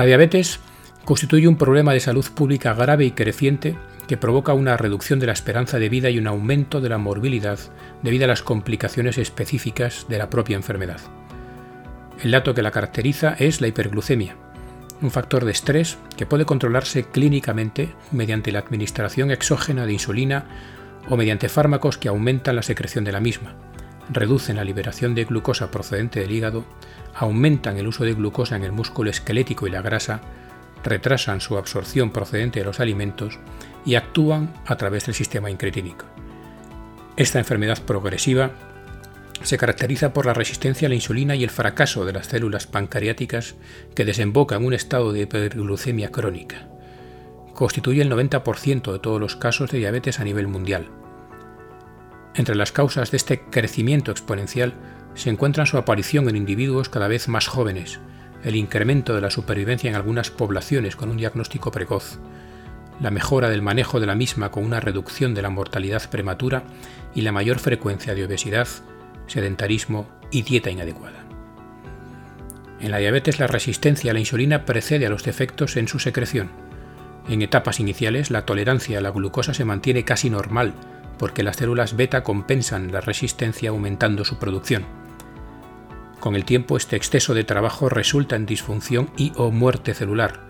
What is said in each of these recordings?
La diabetes constituye un problema de salud pública grave y creciente que provoca una reducción de la esperanza de vida y un aumento de la morbilidad debido a las complicaciones específicas de la propia enfermedad. El dato que la caracteriza es la hiperglucemia, un factor de estrés que puede controlarse clínicamente mediante la administración exógena de insulina o mediante fármacos que aumentan la secreción de la misma, reducen la liberación de glucosa procedente del hígado, aumentan el uso de glucosa en el músculo esquelético y la grasa, retrasan su absorción procedente de los alimentos y actúan a través del sistema incretínico. Esta enfermedad progresiva se caracteriza por la resistencia a la insulina y el fracaso de las células pancreáticas que desemboca en un estado de hiperglucemia crónica. Constituye el 90% de todos los casos de diabetes a nivel mundial. Entre las causas de este crecimiento exponencial se encuentran su aparición en individuos cada vez más jóvenes, el incremento de la supervivencia en algunas poblaciones con un diagnóstico precoz, la mejora del manejo de la misma con una reducción de la mortalidad prematura y la mayor frecuencia de obesidad, sedentarismo y dieta inadecuada. En la diabetes la resistencia a la insulina precede a los defectos en su secreción. En etapas iniciales la tolerancia a la glucosa se mantiene casi normal porque las células beta compensan la resistencia aumentando su producción. Con el tiempo este exceso de trabajo resulta en disfunción y o muerte celular,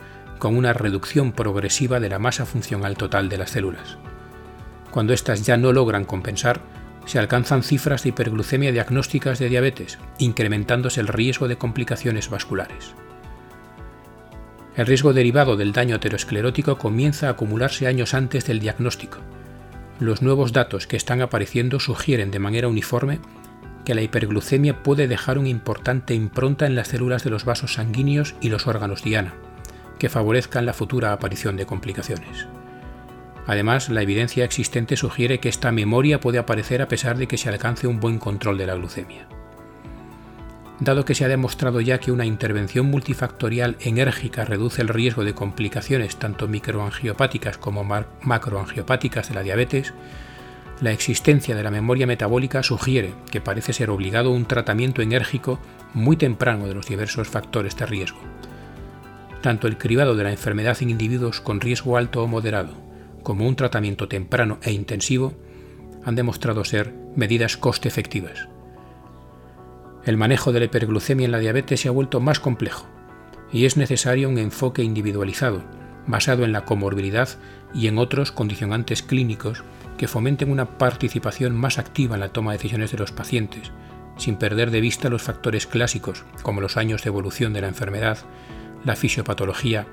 con una reducción progresiva de la masa funcional total de las células. Cuando éstas ya no logran compensar, se alcanzan cifras de hiperglucemia diagnósticas de diabetes, incrementándose el riesgo de complicaciones vasculares. El riesgo derivado del daño aterosclerótico comienza a acumularse años antes del diagnóstico. Los nuevos datos que están apareciendo sugieren de manera uniforme que la hiperglucemia puede dejar una importante impronta en las células de los vasos sanguíneos y los órganos diana, que favorezcan la futura aparición de complicaciones. Además, la evidencia existente sugiere que esta memoria puede aparecer a pesar de que se alcance un buen control de la glucemia. Dado que se ha demostrado ya que una intervención multifactorial enérgica reduce el riesgo de complicaciones tanto microangiopáticas como macroangiopáticas de la diabetes, la existencia de la memoria metabólica sugiere que parece ser obligado un tratamiento enérgico muy temprano de los diversos factores de riesgo. Tanto el cribado de la enfermedad en individuos con riesgo alto o moderado, como un tratamiento temprano e intensivo han demostrado ser medidas coste efectivas. El manejo de la hiperglucemia en la diabetes se ha vuelto más complejo y es necesario un enfoque individualizado, basado en la comorbilidad y en otros condicionantes clínicos que fomenten una participación más activa en la toma de decisiones de los pacientes, sin perder de vista los factores clásicos como los años de evolución de la enfermedad, la fisiopatología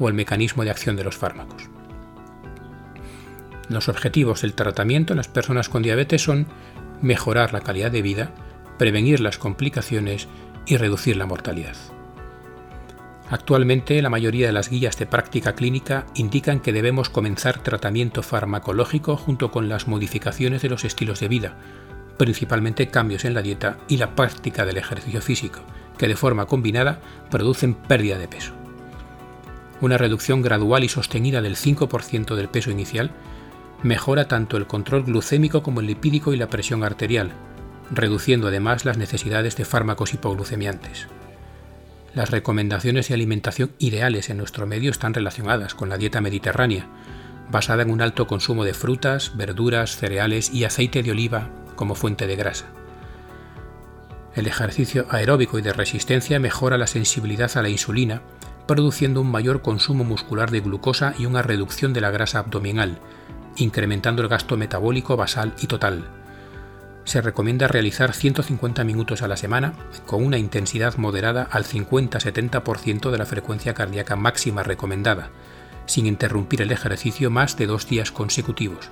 o el mecanismo de acción de los fármacos. Los objetivos del tratamiento en las personas con diabetes son mejorar la calidad de vida, prevenir las complicaciones y reducir la mortalidad. Actualmente la mayoría de las guías de práctica clínica indican que debemos comenzar tratamiento farmacológico junto con las modificaciones de los estilos de vida, principalmente cambios en la dieta y la práctica del ejercicio físico, que de forma combinada producen pérdida de peso. Una reducción gradual y sostenida del 5% del peso inicial mejora tanto el control glucémico como el lipídico y la presión arterial, reduciendo además las necesidades de fármacos hipoglucemiantes. Las recomendaciones de alimentación ideales en nuestro medio están relacionadas con la dieta mediterránea, basada en un alto consumo de frutas, verduras, cereales y aceite de oliva como fuente de grasa. El ejercicio aeróbico y de resistencia mejora la sensibilidad a la insulina, produciendo un mayor consumo muscular de glucosa y una reducción de la grasa abdominal, incrementando el gasto metabólico basal y total. Se recomienda realizar 150 minutos a la semana con una intensidad moderada al 50-70% de la frecuencia cardíaca máxima recomendada, sin interrumpir el ejercicio más de dos días consecutivos.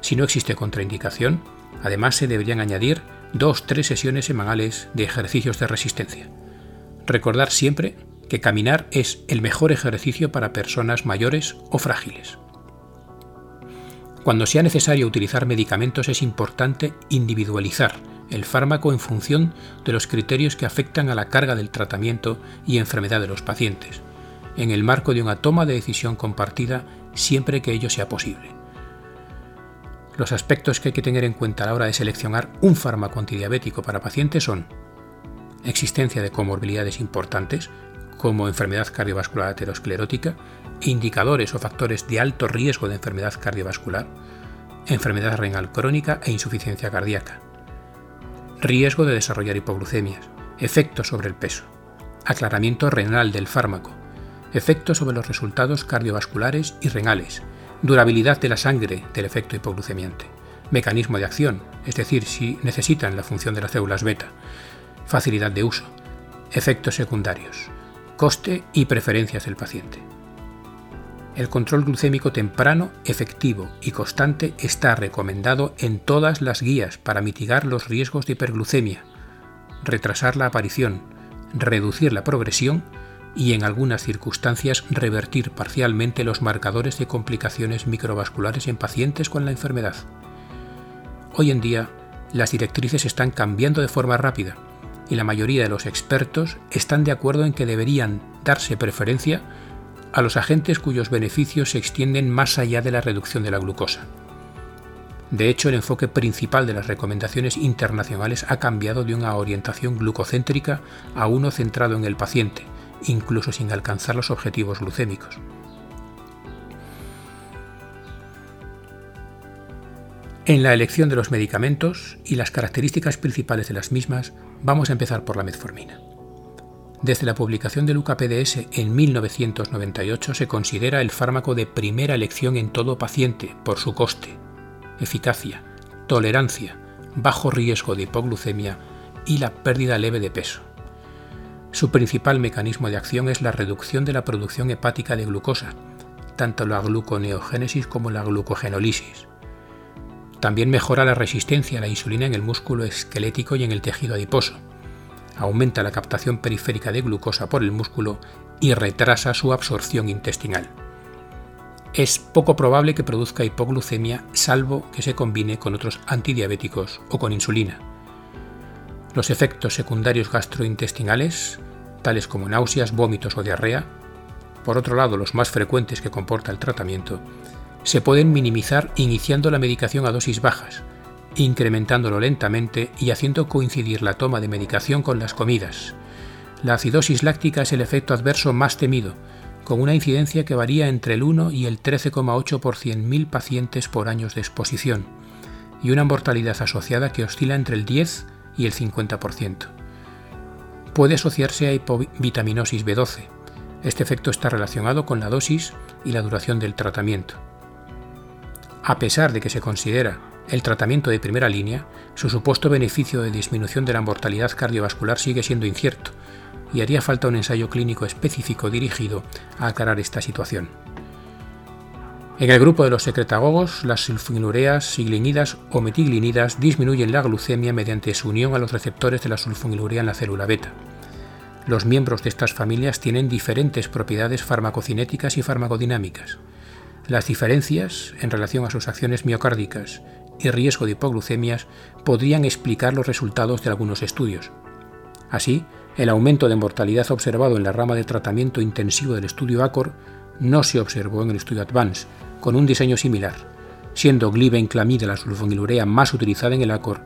Si no existe contraindicación, además se deberían añadir dos-tres sesiones semanales de ejercicios de resistencia. Recordar siempre que caminar es el mejor ejercicio para personas mayores o frágiles. Cuando sea necesario utilizar medicamentos es importante individualizar el fármaco en función de los criterios que afectan a la carga del tratamiento y enfermedad de los pacientes, en el marco de una toma de decisión compartida siempre que ello sea posible. Los aspectos que hay que tener en cuenta a la hora de seleccionar un fármaco antidiabético para pacientes son existencia de comorbilidades importantes, como enfermedad cardiovascular aterosclerótica, indicadores o factores de alto riesgo de enfermedad cardiovascular, enfermedad renal crónica e insuficiencia cardíaca, riesgo de desarrollar hipoglucemias, efectos sobre el peso, aclaramiento renal del fármaco, efectos sobre los resultados cardiovasculares y renales, durabilidad de la sangre del efecto hipoglucemiante, mecanismo de acción, es decir, si necesitan la función de las células beta, facilidad de uso, efectos secundarios, coste y preferencias del paciente. El control glucémico temprano, efectivo y constante está recomendado en todas las guías para mitigar los riesgos de hiperglucemia, retrasar la aparición, reducir la progresión y en algunas circunstancias revertir parcialmente los marcadores de complicaciones microvasculares en pacientes con la enfermedad. Hoy en día, las directrices están cambiando de forma rápida y la mayoría de los expertos están de acuerdo en que deberían darse preferencia a los agentes cuyos beneficios se extienden más allá de la reducción de la glucosa. De hecho, el enfoque principal de las recomendaciones internacionales ha cambiado de una orientación glucocéntrica a uno centrado en el paciente, incluso sin alcanzar los objetivos glucémicos. En la elección de los medicamentos y las características principales de las mismas, vamos a empezar por la metformina. Desde la publicación del UKPDS en 1998 se considera el fármaco de primera elección en todo paciente por su coste, eficacia, tolerancia, bajo riesgo de hipoglucemia y la pérdida leve de peso. Su principal mecanismo de acción es la reducción de la producción hepática de glucosa, tanto la gluconeogénesis como la glucogenolisis. También mejora la resistencia a la insulina en el músculo esquelético y en el tejido adiposo aumenta la captación periférica de glucosa por el músculo y retrasa su absorción intestinal. Es poco probable que produzca hipoglucemia salvo que se combine con otros antidiabéticos o con insulina. Los efectos secundarios gastrointestinales, tales como náuseas, vómitos o diarrea, por otro lado los más frecuentes que comporta el tratamiento, se pueden minimizar iniciando la medicación a dosis bajas, incrementándolo lentamente y haciendo coincidir la toma de medicación con las comidas. La acidosis láctica es el efecto adverso más temido, con una incidencia que varía entre el 1 y el 13,8 por 100.000 pacientes por años de exposición, y una mortalidad asociada que oscila entre el 10 y el 50%. Puede asociarse a hipovitaminosis B12. Este efecto está relacionado con la dosis y la duración del tratamiento. A pesar de que se considera el tratamiento de primera línea, su supuesto beneficio de disminución de la mortalidad cardiovascular sigue siendo incierto y haría falta un ensayo clínico específico dirigido a aclarar esta situación. En el grupo de los secretagogos, las sulfonilureas, siglinidas o metiglinidas disminuyen la glucemia mediante su unión a los receptores de la sulfonilurea en la célula beta. Los miembros de estas familias tienen diferentes propiedades farmacocinéticas y farmacodinámicas. Las diferencias en relación a sus acciones miocárdicas y riesgo de hipoglucemias podrían explicar los resultados de algunos estudios. Así, el aumento de mortalidad observado en la rama de tratamiento intensivo del estudio ACOR no se observó en el estudio ADVANCE, con un diseño similar, siendo glibenclamida la sulfonilurea más utilizada en el ACOR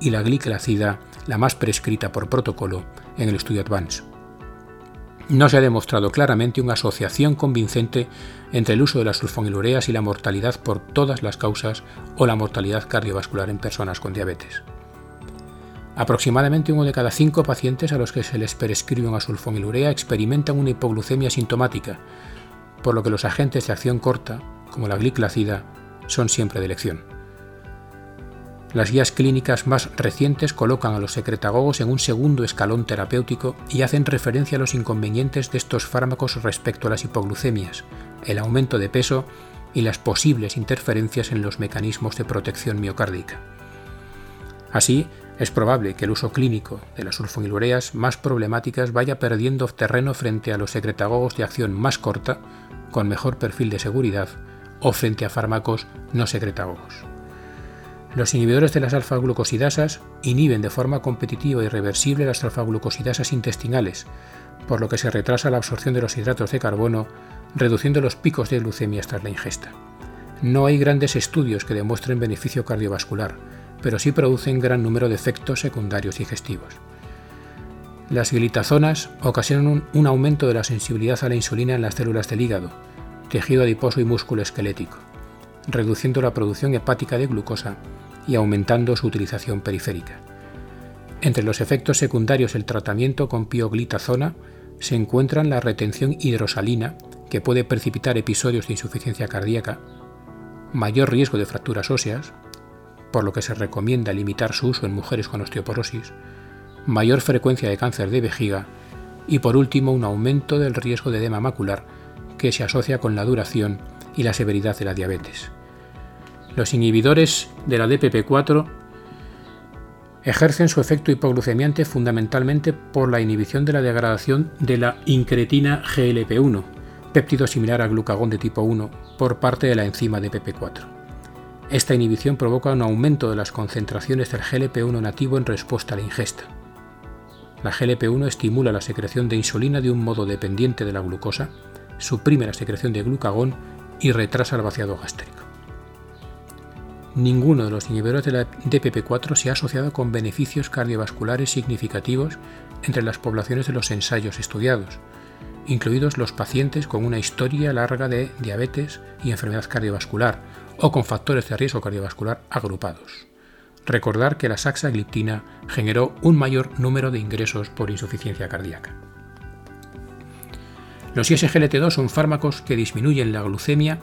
y la gliclacida la más prescrita por protocolo en el estudio ADVANCE no se ha demostrado claramente una asociación convincente entre el uso de las sulfonilureas y la mortalidad por todas las causas o la mortalidad cardiovascular en personas con diabetes. Aproximadamente uno de cada cinco pacientes a los que se les prescribe una sulfonilurea experimentan una hipoglucemia sintomática, por lo que los agentes de acción corta, como la gliclacida, son siempre de elección. Las guías clínicas más recientes colocan a los secretagogos en un segundo escalón terapéutico y hacen referencia a los inconvenientes de estos fármacos respecto a las hipoglucemias, el aumento de peso y las posibles interferencias en los mecanismos de protección miocárdica. Así, es probable que el uso clínico de las sulfonilureas más problemáticas vaya perdiendo terreno frente a los secretagogos de acción más corta, con mejor perfil de seguridad, o frente a fármacos no secretagogos. Los inhibidores de las alfa-glucosidasas inhiben de forma competitiva y irreversible las alfa-glucosidasas intestinales, por lo que se retrasa la absorción de los hidratos de carbono, reduciendo los picos de glucemia tras la ingesta. No hay grandes estudios que demuestren beneficio cardiovascular, pero sí producen gran número de efectos secundarios digestivos. Las glitazonas ocasionan un aumento de la sensibilidad a la insulina en las células del hígado, tejido adiposo y músculo esquelético, reduciendo la producción hepática de glucosa y aumentando su utilización periférica. Entre los efectos secundarios del tratamiento con pioglitazona se encuentran la retención hidrosalina, que puede precipitar episodios de insuficiencia cardíaca, mayor riesgo de fracturas óseas, por lo que se recomienda limitar su uso en mujeres con osteoporosis, mayor frecuencia de cáncer de vejiga y por último un aumento del riesgo de edema macular que se asocia con la duración y la severidad de la diabetes. Los inhibidores de la DPP4 ejercen su efecto hipoglucemiante fundamentalmente por la inhibición de la degradación de la incretina GLP1, péptido similar al glucagón de tipo 1, por parte de la enzima DPP4. Esta inhibición provoca un aumento de las concentraciones del GLP1 nativo en respuesta a la ingesta. La GLP1 estimula la secreción de insulina de un modo dependiente de la glucosa, suprime la secreción de glucagón y retrasa el vaciado gástrico. Ninguno de los inhibidores de la DPP4 se ha asociado con beneficios cardiovasculares significativos entre las poblaciones de los ensayos estudiados, incluidos los pacientes con una historia larga de diabetes y enfermedad cardiovascular o con factores de riesgo cardiovascular agrupados recordar que la saxagliptina generó un mayor número de ingresos por insuficiencia cardíaca. Los ISGLT2 son fármacos que disminuyen la glucemia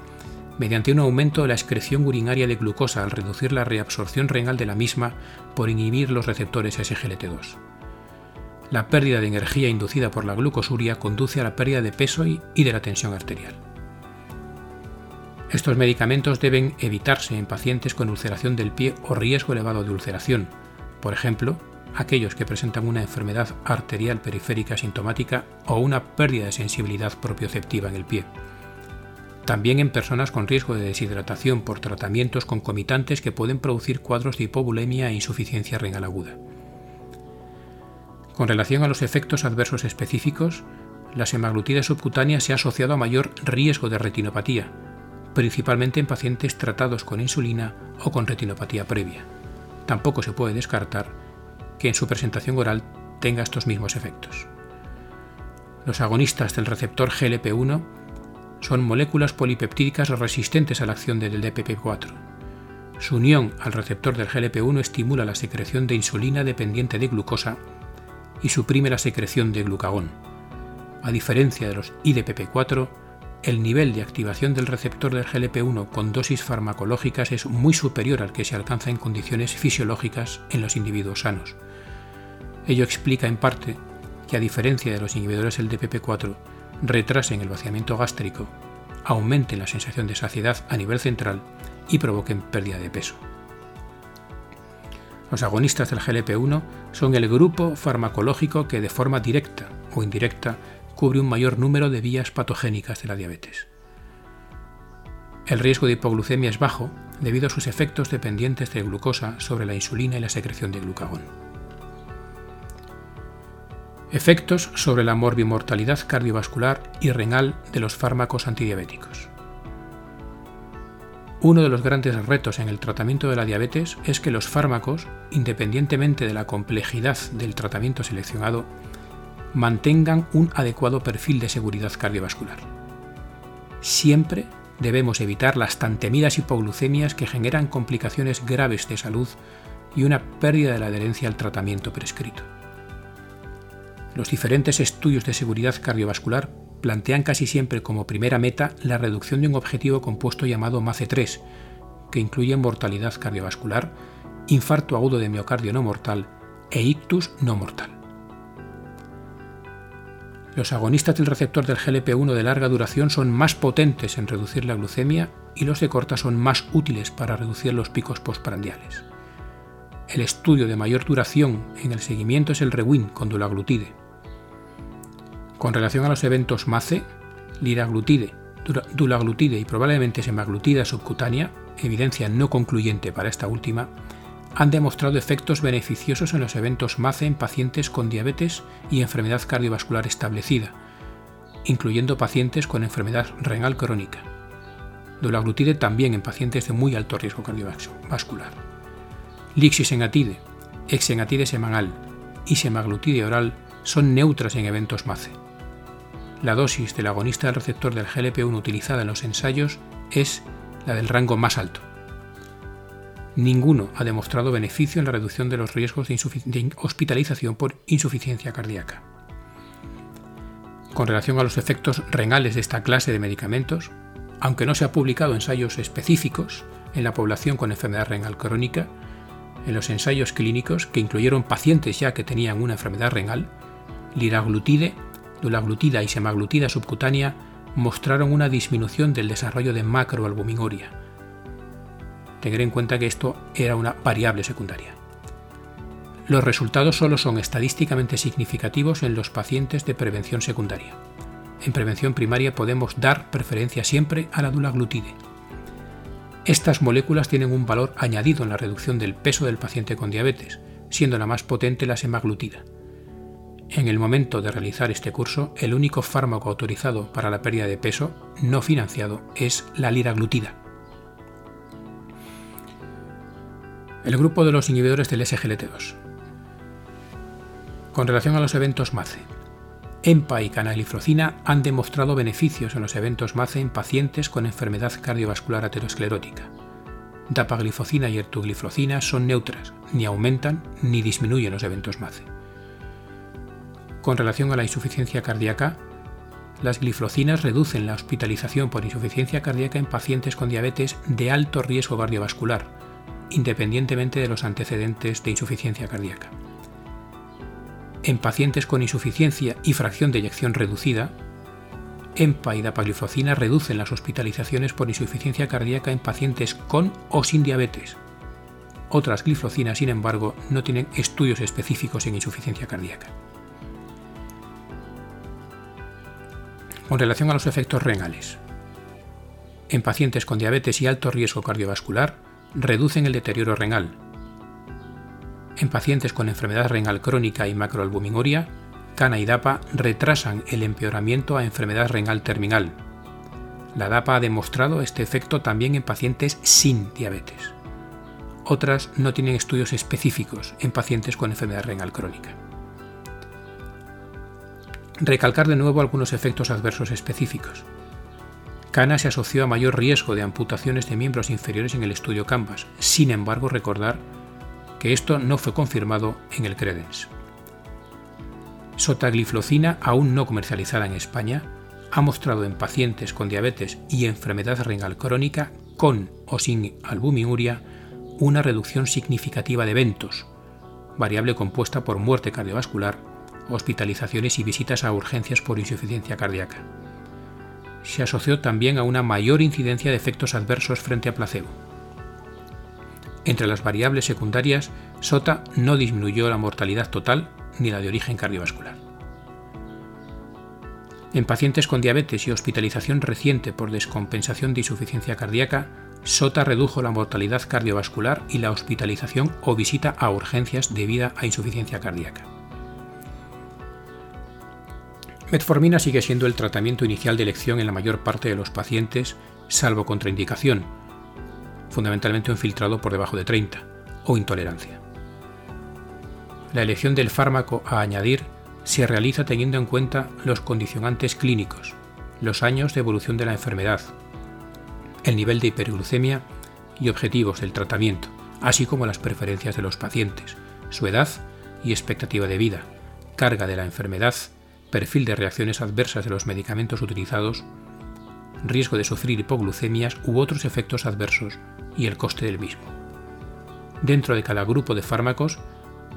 mediante un aumento de la excreción urinaria de glucosa al reducir la reabsorción renal de la misma por inhibir los receptores SGLT2. La pérdida de energía inducida por la glucosuria conduce a la pérdida de peso y de la tensión arterial. Estos medicamentos deben evitarse en pacientes con ulceración del pie o riesgo elevado de ulceración, por ejemplo, aquellos que presentan una enfermedad arterial periférica sintomática o una pérdida de sensibilidad propioceptiva en el pie. También en personas con riesgo de deshidratación por tratamientos concomitantes que pueden producir cuadros de hipobulemia e insuficiencia renal aguda. Con relación a los efectos adversos específicos, la semaglutida subcutánea se ha asociado a mayor riesgo de retinopatía, principalmente en pacientes tratados con insulina o con retinopatía previa. Tampoco se puede descartar que en su presentación oral tenga estos mismos efectos. Los agonistas del receptor GLP1 son moléculas polipeptídicas resistentes a la acción del DPP4. Su unión al receptor del GLP1 estimula la secreción de insulina dependiente de glucosa y suprime la secreción de glucagón. A diferencia de los IDPP4, el nivel de activación del receptor del GLP1 con dosis farmacológicas es muy superior al que se alcanza en condiciones fisiológicas en los individuos sanos. Ello explica en parte que a diferencia de los inhibidores del DPP4, retrasen el vaciamiento gástrico, aumenten la sensación de saciedad a nivel central y provoquen pérdida de peso. Los agonistas del GLP1 son el grupo farmacológico que de forma directa o indirecta cubre un mayor número de vías patogénicas de la diabetes. El riesgo de hipoglucemia es bajo debido a sus efectos dependientes de glucosa sobre la insulina y la secreción de glucagón. Efectos sobre la morbimortalidad cardiovascular y renal de los fármacos antidiabéticos. Uno de los grandes retos en el tratamiento de la diabetes es que los fármacos, independientemente de la complejidad del tratamiento seleccionado, mantengan un adecuado perfil de seguridad cardiovascular. Siempre debemos evitar las tan temidas hipoglucemias que generan complicaciones graves de salud y una pérdida de la adherencia al tratamiento prescrito. Los diferentes estudios de seguridad cardiovascular plantean casi siempre como primera meta la reducción de un objetivo compuesto llamado MACE3, que incluye mortalidad cardiovascular, infarto agudo de miocardio no mortal e ictus no mortal. Los agonistas del receptor del GLP-1 de larga duración son más potentes en reducir la glucemia y los de corta son más útiles para reducir los picos postprandiales. El estudio de mayor duración en el seguimiento es el REWIN con dulaglutide. Con relación a los eventos MACE, liraglutide, dulaglutide y probablemente semaglutida subcutánea, evidencia no concluyente para esta última, han demostrado efectos beneficiosos en los eventos MACE en pacientes con diabetes y enfermedad cardiovascular establecida, incluyendo pacientes con enfermedad renal crónica. Dulaglutide también en pacientes de muy alto riesgo cardiovascular. Lixisenatide, exenatide semanal y semaglutide oral son neutras en eventos MACE. La dosis del agonista del receptor del GLP-1 utilizada en los ensayos es la del rango más alto. Ninguno ha demostrado beneficio en la reducción de los riesgos de, de hospitalización por insuficiencia cardíaca. Con relación a los efectos renales de esta clase de medicamentos, aunque no se ha publicado ensayos específicos en la población con enfermedad renal crónica, en los ensayos clínicos que incluyeron pacientes ya que tenían una enfermedad renal, liraglutide, dulaglutida y semaglutida subcutánea mostraron una disminución del desarrollo de macroalbuminuria. Tener en cuenta que esto era una variable secundaria. Los resultados solo son estadísticamente significativos en los pacientes de prevención secundaria. En prevención primaria podemos dar preferencia siempre a la dulaglutide. Estas moléculas tienen un valor añadido en la reducción del peso del paciente con diabetes, siendo la más potente la semaglutida. En el momento de realizar este curso, el único fármaco autorizado para la pérdida de peso no financiado es la liraglutida. El grupo de los inhibidores del SGLT2. Con relación a los eventos MACE, EMPA y canagliflozina han demostrado beneficios en los eventos MACE en pacientes con enfermedad cardiovascular aterosclerótica. Dapaglifocina y ertugliflozina son neutras, ni aumentan ni disminuyen los eventos MACE. Con relación a la insuficiencia cardíaca, las gliflocinas reducen la hospitalización por insuficiencia cardíaca en pacientes con diabetes de alto riesgo cardiovascular, independientemente de los antecedentes de insuficiencia cardíaca. En pacientes con insuficiencia y fracción de eyección reducida, EMPA y dapagliflozina reducen las hospitalizaciones por insuficiencia cardíaca en pacientes con o sin diabetes. Otras gliflocinas, sin embargo, no tienen estudios específicos en insuficiencia cardíaca. Con relación a los efectos renales, en pacientes con diabetes y alto riesgo cardiovascular, reducen el deterioro renal, en pacientes con enfermedad renal crónica y macroalbuminuria, CANA y DAPA retrasan el empeoramiento a enfermedad renal terminal. La DAPA ha demostrado este efecto también en pacientes sin diabetes. Otras no tienen estudios específicos en pacientes con enfermedad renal crónica. Recalcar de nuevo algunos efectos adversos específicos. CANA se asoció a mayor riesgo de amputaciones de miembros inferiores en el estudio CANVAS. Sin embargo, recordar que esto no fue confirmado en el Credence. Sotagliflocina, aún no comercializada en España, ha mostrado en pacientes con diabetes y enfermedad renal crónica con o sin albuminuria una reducción significativa de eventos, variable compuesta por muerte cardiovascular, hospitalizaciones y visitas a urgencias por insuficiencia cardíaca. Se asoció también a una mayor incidencia de efectos adversos frente a placebo. Entre las variables secundarias, SOTA no disminuyó la mortalidad total ni la de origen cardiovascular. En pacientes con diabetes y hospitalización reciente por descompensación de insuficiencia cardíaca, SOTA redujo la mortalidad cardiovascular y la hospitalización o visita a urgencias debido a insuficiencia cardíaca. Metformina sigue siendo el tratamiento inicial de elección en la mayor parte de los pacientes, salvo contraindicación, fundamentalmente un filtrado por debajo de 30, o intolerancia. La elección del fármaco a añadir se realiza teniendo en cuenta los condicionantes clínicos, los años de evolución de la enfermedad, el nivel de hiperglucemia y objetivos del tratamiento, así como las preferencias de los pacientes, su edad y expectativa de vida, carga de la enfermedad, perfil de reacciones adversas de los medicamentos utilizados, riesgo de sufrir hipoglucemias u otros efectos adversos y el coste del mismo. Dentro de cada grupo de fármacos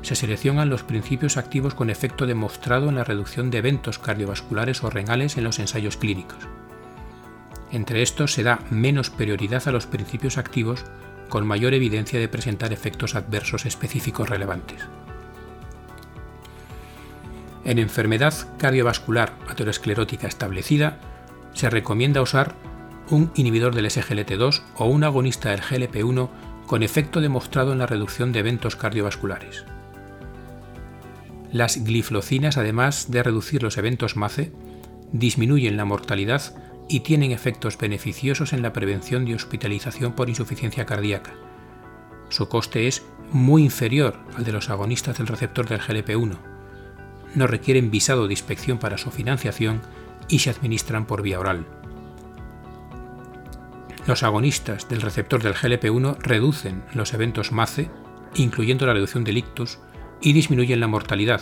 se seleccionan los principios activos con efecto demostrado en la reducción de eventos cardiovasculares o renales en los ensayos clínicos. Entre estos se da menos prioridad a los principios activos con mayor evidencia de presentar efectos adversos específicos relevantes. En enfermedad cardiovascular aterosclerótica establecida, se recomienda usar un inhibidor del SGLT2 o un agonista del GLP1 con efecto demostrado en la reducción de eventos cardiovasculares. Las gliflocinas, además de reducir los eventos MACE, disminuyen la mortalidad y tienen efectos beneficiosos en la prevención de hospitalización por insuficiencia cardíaca. Su coste es muy inferior al de los agonistas del receptor del GLP1. no requieren visado de inspección para su financiación y se administran por vía oral. Los agonistas del receptor del GLP-1 reducen los eventos MACE, incluyendo la reducción de ictus, y disminuyen la mortalidad,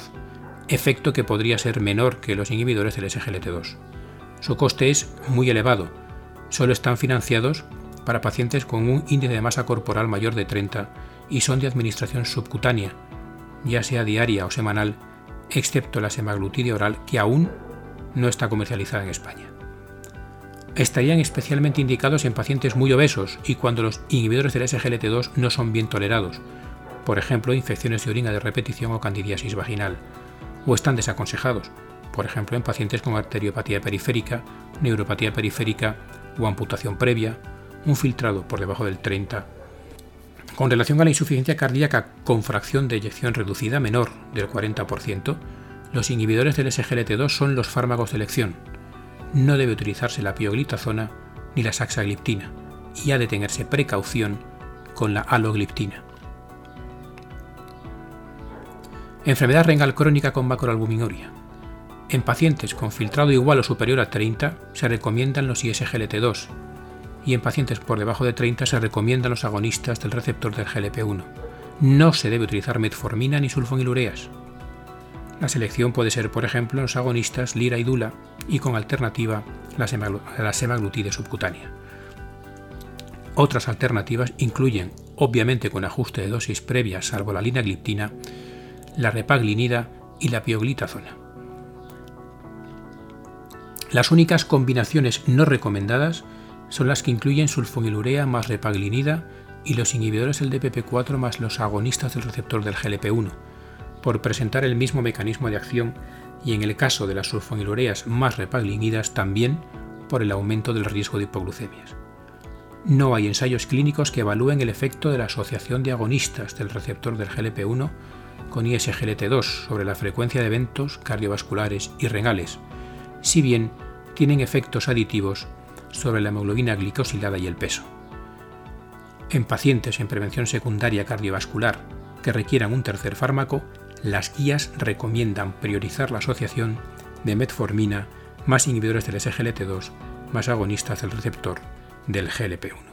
efecto que podría ser menor que los inhibidores del SGLT2. Su coste es muy elevado, solo están financiados para pacientes con un índice de masa corporal mayor de 30 y son de administración subcutánea, ya sea diaria o semanal, excepto la semaglutide oral que aún no está comercializada en España. Estarían especialmente indicados en pacientes muy obesos y cuando los inhibidores del SGLT2 no son bien tolerados, por ejemplo infecciones de orina de repetición o candidiasis vaginal, o están desaconsejados, por ejemplo en pacientes con arteriopatía periférica, neuropatía periférica o amputación previa, un filtrado por debajo del 30. Con relación a la insuficiencia cardíaca con fracción de eyección reducida menor del 40%, los inhibidores del SGLT2 son los fármacos de elección. No debe utilizarse la pioglitazona ni la saxagliptina y ha de tenerse precaución con la alogliptina. Enfermedad renal crónica con macroalbuminuria. En pacientes con filtrado igual o superior a 30 se recomiendan los ISGLT2 y en pacientes por debajo de 30 se recomiendan los agonistas del receptor del GLP-1. No se debe utilizar metformina ni sulfonilureas. La selección puede ser, por ejemplo, los agonistas lira y dula y con alternativa la semaglutide subcutánea. Otras alternativas incluyen, obviamente con ajuste de dosis previa salvo la linagliptina, la repaglinida y la pioglitazona. Las únicas combinaciones no recomendadas son las que incluyen sulfonilurea más repaglinida y los inhibidores del DPP4 más los agonistas del receptor del GLP1, por presentar el mismo mecanismo de acción y en el caso de las sulfonilureas más repaglinidas también por el aumento del riesgo de hipoglucemias. No hay ensayos clínicos que evalúen el efecto de la asociación de agonistas del receptor del GLP1 con ISGLT2 sobre la frecuencia de eventos cardiovasculares y renales, si bien tienen efectos aditivos sobre la hemoglobina glicosilada y el peso. En pacientes en prevención secundaria cardiovascular que requieran un tercer fármaco, las guías recomiendan priorizar la asociación de metformina más inhibidores del SGLT2 más agonistas del receptor del GLP1.